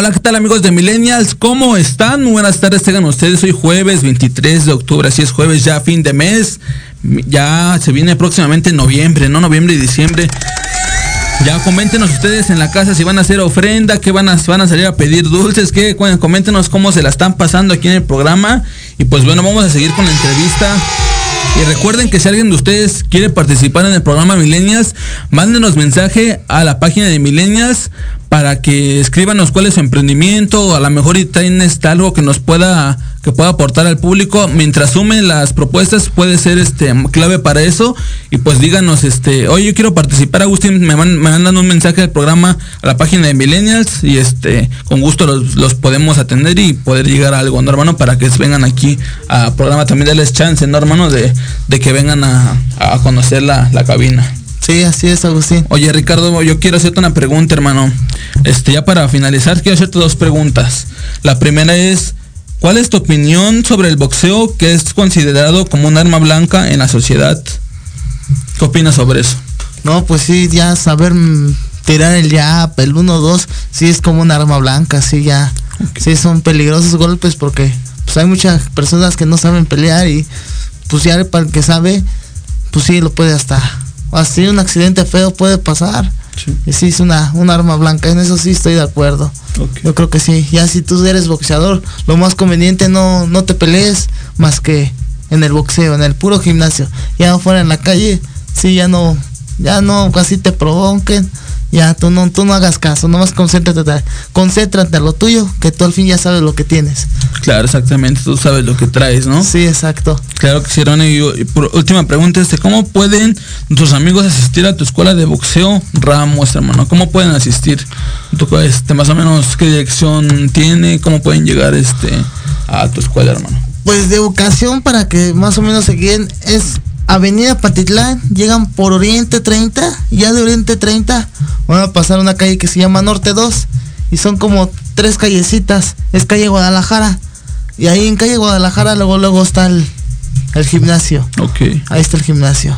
Hola, ¿qué tal amigos de Millennials? ¿Cómo están? Buenas tardes, tengan ustedes. Hoy jueves 23 de octubre, así es jueves, ya fin de mes. Ya se viene próximamente noviembre, ¿no? Noviembre y diciembre. Ya coméntenos ustedes en la casa si van a hacer ofrenda, que van a, van a salir a pedir dulces, que coméntenos cómo se la están pasando aquí en el programa. Y pues bueno, vamos a seguir con la entrevista. Y recuerden que si alguien de ustedes quiere participar en el programa Millennials, mándenos mensaje a la página de Millennials para que escríbanos cuál es su emprendimiento. O a lo mejor y traen este algo que nos pueda que pueda aportar al público. Mientras sumen las propuestas, puede ser este clave para eso. Y pues díganos, este, oye, yo quiero participar, Agustín, me, man- me mandan un mensaje del programa a la página de Millennials y este, con gusto los, los podemos atender y poder llegar a algo, ¿no, hermano? Para que vengan aquí al programa también darles chance, ¿no, hermano? De, de que vengan a, a conocer la, la cabina. Sí, así es, Agustín. Oye, Ricardo, yo quiero hacerte una pregunta, hermano. Este, ya para finalizar, quiero hacerte dos preguntas. La primera es, ¿cuál es tu opinión sobre el boxeo que es considerado como un arma blanca en la sociedad? ¿Qué opinas sobre eso? No, pues sí, ya saber tirar el jab, el 1-2, sí es como un arma blanca, sí ya. Sí son peligrosos golpes porque pues hay muchas personas que no saben pelear y pues ya para el que sabe, pues sí lo puede hasta así un accidente feo puede pasar. Y sí es una, un arma blanca, en eso sí estoy de acuerdo. Yo creo que sí. Ya si tú eres boxeador, lo más conveniente no, no te pelees más que en el boxeo, en el puro gimnasio. Ya afuera en la calle, sí ya no, ya no casi te provoquen. Ya tú no, tú no hagas caso, nomás concéntrate, concéntrate en lo tuyo, que tú al fin ya sabes lo que tienes. Claro, exactamente, tú sabes lo que traes, ¿no? Sí, exacto. Claro que sí, Ronnie. Y, y por última pregunta, este, ¿cómo pueden tus amigos asistir a tu escuela de boxeo Ramos, hermano? ¿Cómo pueden asistir? ¿Tú, este, más o menos qué dirección tiene? ¿Cómo pueden llegar este a tu escuela, hermano? Pues de ocasión para que más o menos se guíen es Avenida Patitlán, llegan por Oriente 30, y ya de Oriente 30 van a pasar una calle que se llama Norte 2 y son como tres callecitas, es calle Guadalajara y ahí en calle Guadalajara luego luego está el, el gimnasio, Ok. ahí está el gimnasio.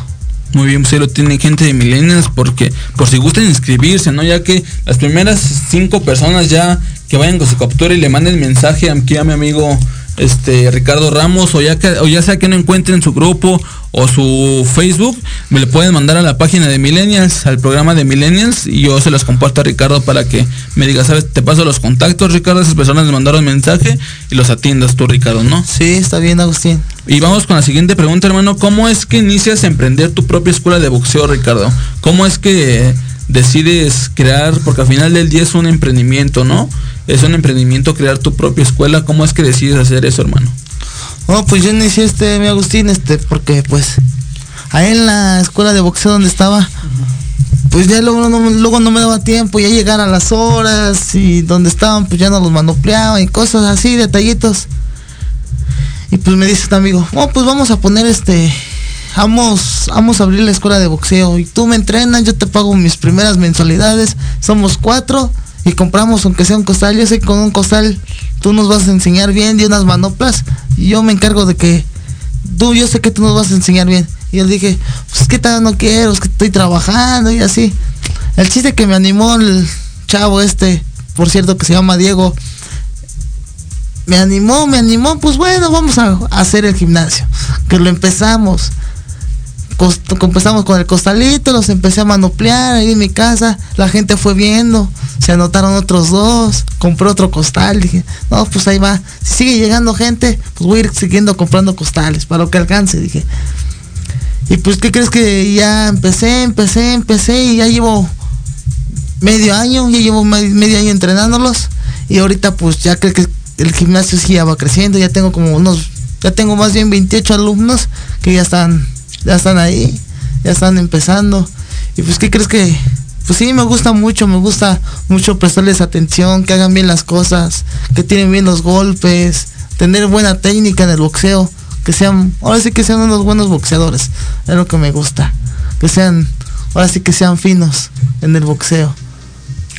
Muy bien, pues ahí lo tiene gente de Millennials porque por si gustan inscribirse, ¿no? Ya que las primeras cinco personas ya que vayan con su captura y le manden mensaje aquí a mi amigo este Ricardo Ramos o ya que o ya sea que no encuentren su grupo o su Facebook, me le pueden mandar a la página de Millennials, al programa de Millennials y yo se los comparto a Ricardo para que me diga, ¿sabes? Te paso los contactos, Ricardo, esas personas me mandaron mensaje y los atiendas tú, Ricardo, ¿no? Sí, está bien, Agustín. Y vamos con la siguiente pregunta, hermano. ¿Cómo es que inicias a emprender tu propia escuela de boxeo, Ricardo? ¿Cómo es que decides crear, porque al final del día es un emprendimiento, ¿no? Es un emprendimiento crear tu propia escuela. ¿Cómo es que decides hacer eso, hermano? Oh, pues yo inicié este, mi Agustín, este, porque pues ahí en la escuela de boxeo donde estaba, pues ya luego no, luego no me daba tiempo, ya llegar a las horas y donde estaban pues ya no los manopleaban y cosas así, detallitos. Y pues me dice este amigo, oh pues vamos a poner este, vamos, vamos a abrir la escuela de boxeo y tú me entrenas, yo te pago mis primeras mensualidades, somos cuatro y compramos aunque sea un costal, yo sé que con un costal tú nos vas a enseñar bien de unas manoplas y yo me encargo de que tú, yo sé que tú nos vas a enseñar bien. Y le dije, pues qué tal no quiero, es que estoy trabajando y así. El chiste que me animó el chavo este, por cierto que se llama Diego, me animó, me animó, pues bueno, vamos a hacer el gimnasio. Que lo empezamos. Empezamos con el costalito, los empecé a manoplear ahí en mi casa, la gente fue viendo, se anotaron otros dos, compré otro costal, dije, no, pues ahí va, si sigue llegando gente, pues voy a ir siguiendo comprando costales, para lo que alcance, dije. Y pues, ¿qué crees que ya empecé, empecé, empecé y ya llevo medio año, ya llevo me- medio año entrenándolos y ahorita pues ya que, que el gimnasio sí ya va creciendo, ya tengo como unos, ya tengo más bien 28 alumnos que ya están, ya están ahí, ya están empezando. Y pues, ¿qué crees que? Pues sí, me gusta mucho, me gusta mucho prestarles atención, que hagan bien las cosas, que tienen bien los golpes, tener buena técnica en el boxeo, que sean, ahora sí que sean unos buenos boxeadores, es lo que me gusta, que sean, ahora sí que sean finos en el boxeo.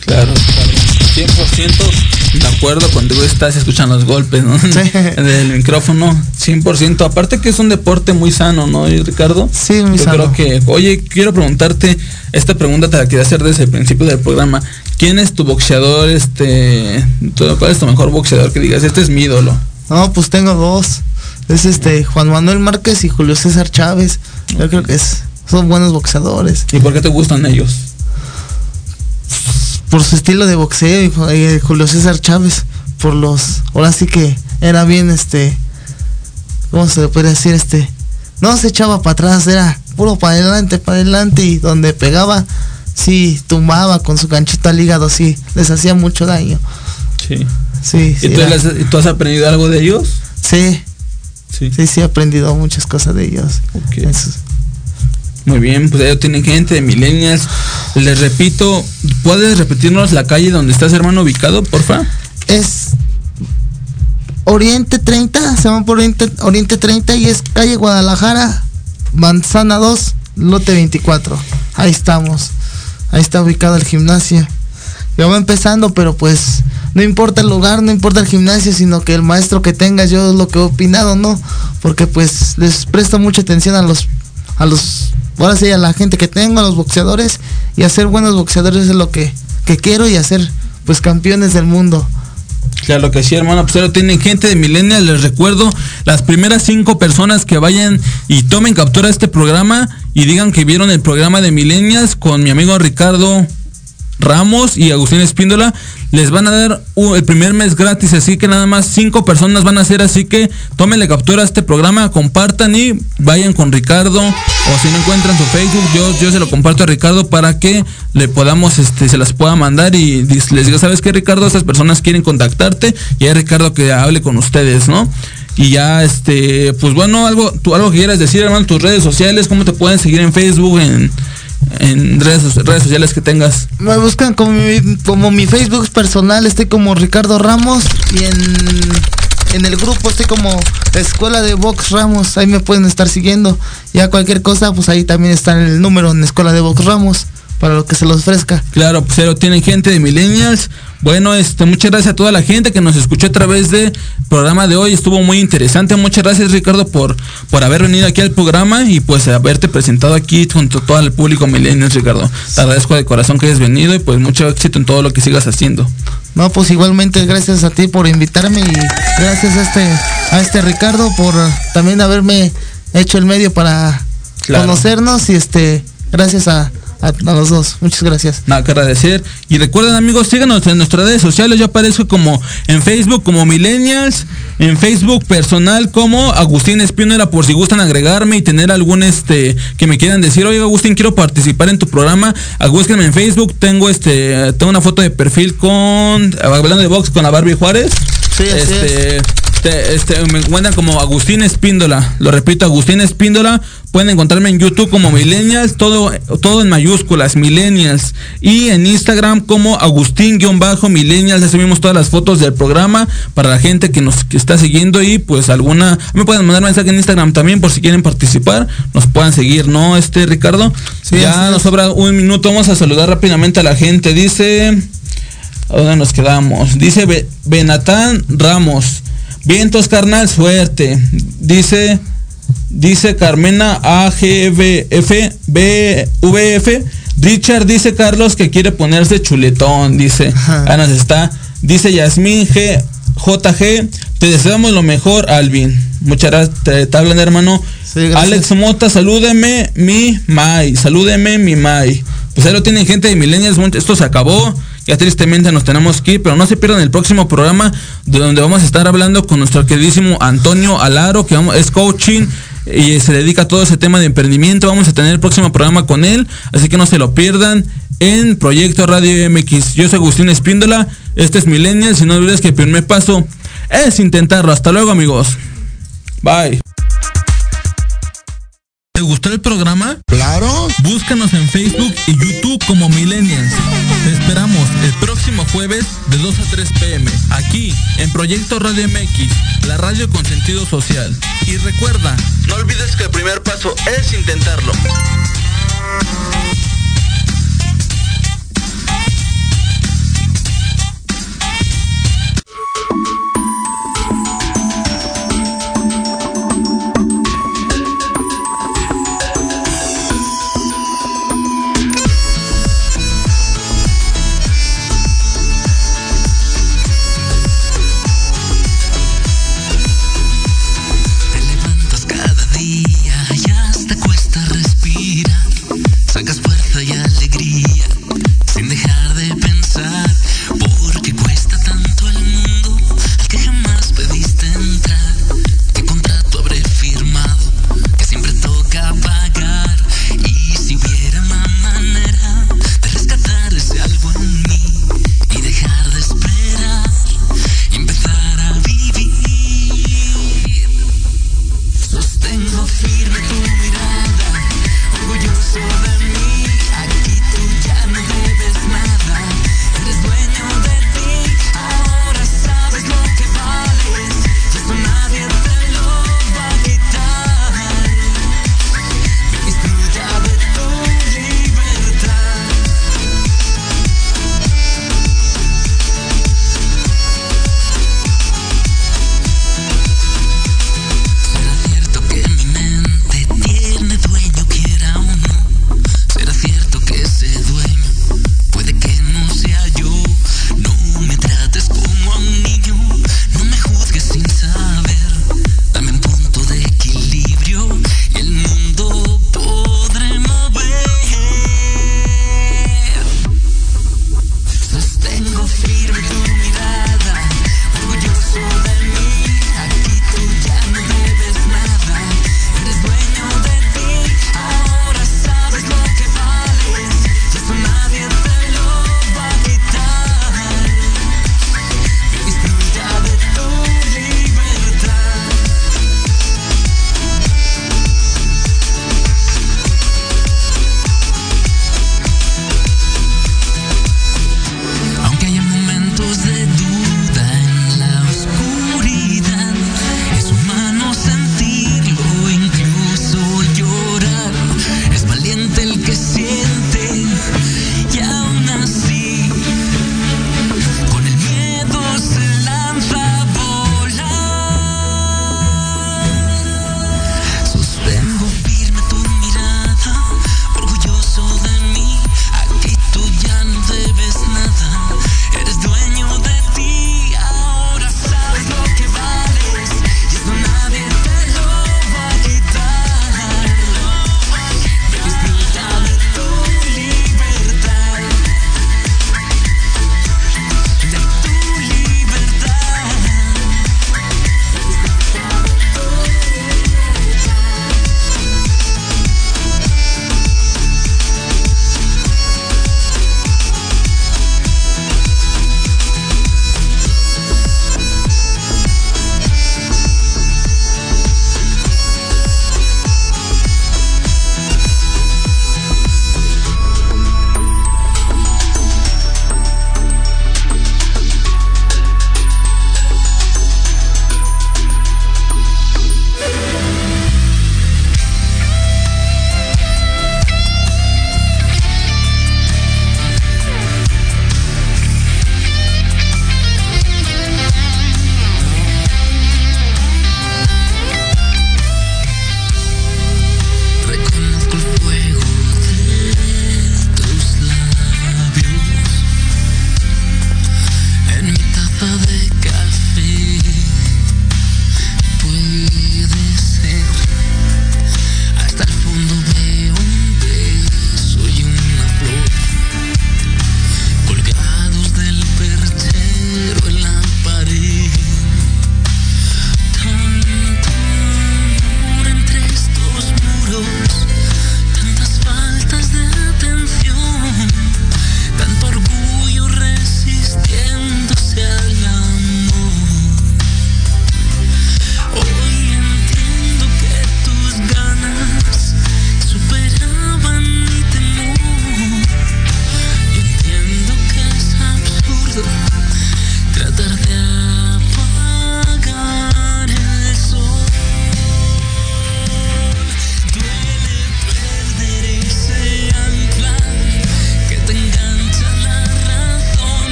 Claro, claro. 100% de acuerdo contigo estás escuchando los golpes, ¿no? Del micrófono, 100%. Aparte que es un deporte muy sano, ¿no, Ricardo? Sí, muy Yo sano. creo que, oye, quiero preguntarte, esta pregunta te la quería hacer desde el principio del programa. ¿Quién es tu boxeador, este, cuál es tu mejor boxeador que digas, este es mi ídolo? No, pues tengo dos. Es este Juan Manuel Márquez y Julio César Chávez. Yo creo que es, son buenos boxeadores. ¿Y por qué te gustan ellos? Por su estilo de boxeo y y Julio César Chávez. Por los. Ahora sí que era bien este. ¿Cómo se le puede decir? Este. No se echaba para atrás, era puro para adelante, para adelante. Y donde pegaba, sí, tumbaba con su ganchito al hígado, sí. Les hacía mucho daño. Sí. Sí, sí. ¿Y tú, has aprendido algo de ellos? Sí. Sí. Sí, he aprendido muchas cosas de ellos. Muy bien, pues ya tienen gente de millennials. Les repito, ¿puedes repetirnos la calle donde estás, hermano, ubicado, porfa? Es Oriente 30, se llama por Oriente, Oriente 30 y es calle Guadalajara, Manzana 2, lote 24. Ahí estamos. Ahí está ubicado el gimnasio. Ya va empezando, pero pues no importa el lugar, no importa el gimnasio, sino que el maestro que tengas, yo lo que he opinado, ¿no? Porque pues les presto mucha atención a los, a los, ahora sí, a la gente que tengo, a los boxeadores, y hacer buenos boxeadores es lo que, que quiero y hacer pues campeones del mundo. Claro que sí, hermano. Pues tienen gente de Millennial. Les recuerdo, las primeras cinco personas que vayan y tomen captura de este programa y digan que vieron el programa de Millennials con mi amigo Ricardo Ramos y Agustín Espíndola les van a dar el primer mes gratis, así que nada más cinco personas van a hacer, así que tómenle captura a este programa, compartan y vayan con Ricardo, o si no encuentran su Facebook, yo, yo se lo comparto a Ricardo para que le podamos, este, se las pueda mandar y les diga, ¿sabes qué Ricardo? Estas personas quieren contactarte y hay Ricardo que hable con ustedes, ¿no? Y ya, este, pues bueno, algo, tú, algo que quieras decir, hermano, tus redes sociales, cómo te pueden seguir en Facebook, en, en redes, redes sociales que tengas. Me buscan como mi, como mi Facebook personal, estoy como Ricardo Ramos y en, en el grupo estoy como Escuela de Box Ramos, ahí me pueden estar siguiendo. Ya cualquier cosa, pues ahí también está el número en Escuela de Box Ramos para lo que se los ofrezca. Claro, pues pero tienen gente de millennials. Bueno, este, muchas gracias a toda la gente que nos escuchó a través del programa de hoy. Estuvo muy interesante. Muchas gracias, Ricardo, por, por haber venido aquí al programa y pues haberte presentado aquí junto a todo el público millennials, Ricardo. Te agradezco de corazón que hayas venido y pues mucho éxito en todo lo que sigas haciendo. No, pues igualmente gracias a ti por invitarme y gracias a este, a este Ricardo por también haberme hecho el medio para conocernos y este, gracias a, a, los dos. Muchas gracias. Nada que agradecer. Y recuerden amigos, síganos en nuestras redes sociales. Yo aparezco como en Facebook como Millennials, en Facebook personal como Agustín Espínola por si gustan agregarme y tener algún este que me quieran decir, oye Agustín, quiero participar en tu programa. Búsquenme en Facebook, tengo este, tengo una foto de perfil con hablando de box con la Barbie Juárez. Sí, así este, este, me encuentran como Agustín Espíndola. Lo repito, Agustín Espíndola. Pueden encontrarme en YouTube como Millennials, todo, todo en mayúsculas, Millennials. Y en Instagram como Agustín-Millennials. Asumimos todas las fotos del programa para la gente que nos está siguiendo. Y pues alguna, me pueden mandar mensaje en Instagram también por si quieren participar. Nos puedan seguir, ¿no, este Ricardo? ya nos sobra un minuto. Vamos a saludar rápidamente a la gente. Dice. ¿A dónde nos quedamos? Dice Benatán Ramos. Vientos, carnal, suerte. Dice, dice Carmena AGBF, BVF. Richard dice Carlos que quiere ponerse chuletón, dice. Nos está. Dice Yasmín G, JG, te deseamos lo mejor, Alvin. Muchas gracias, te, te hablan hermano. Alex Mota, salúdeme mi Mai, salúdeme mi Mai. Pues ahí lo tienen gente de Millennials, esto se acabó. Ya tristemente nos tenemos que ir, pero no se pierdan el próximo programa de donde vamos a estar hablando con nuestro queridísimo Antonio Alaro, que es coaching y se dedica a todo ese tema de emprendimiento. Vamos a tener el próximo programa con él, así que no se lo pierdan en Proyecto Radio MX. Yo soy Agustín Espíndola, este es Millennial, si no olvides que el primer paso es intentarlo. Hasta luego amigos. Bye. ¿Te gustó el programa? Claro. Búscanos en Facebook y YouTube como Millennials. Te esperamos el próximo jueves de 2 a 3 pm, aquí en Proyecto Radio MX, la radio con sentido social. Y recuerda, no olvides que el primer paso es intentarlo.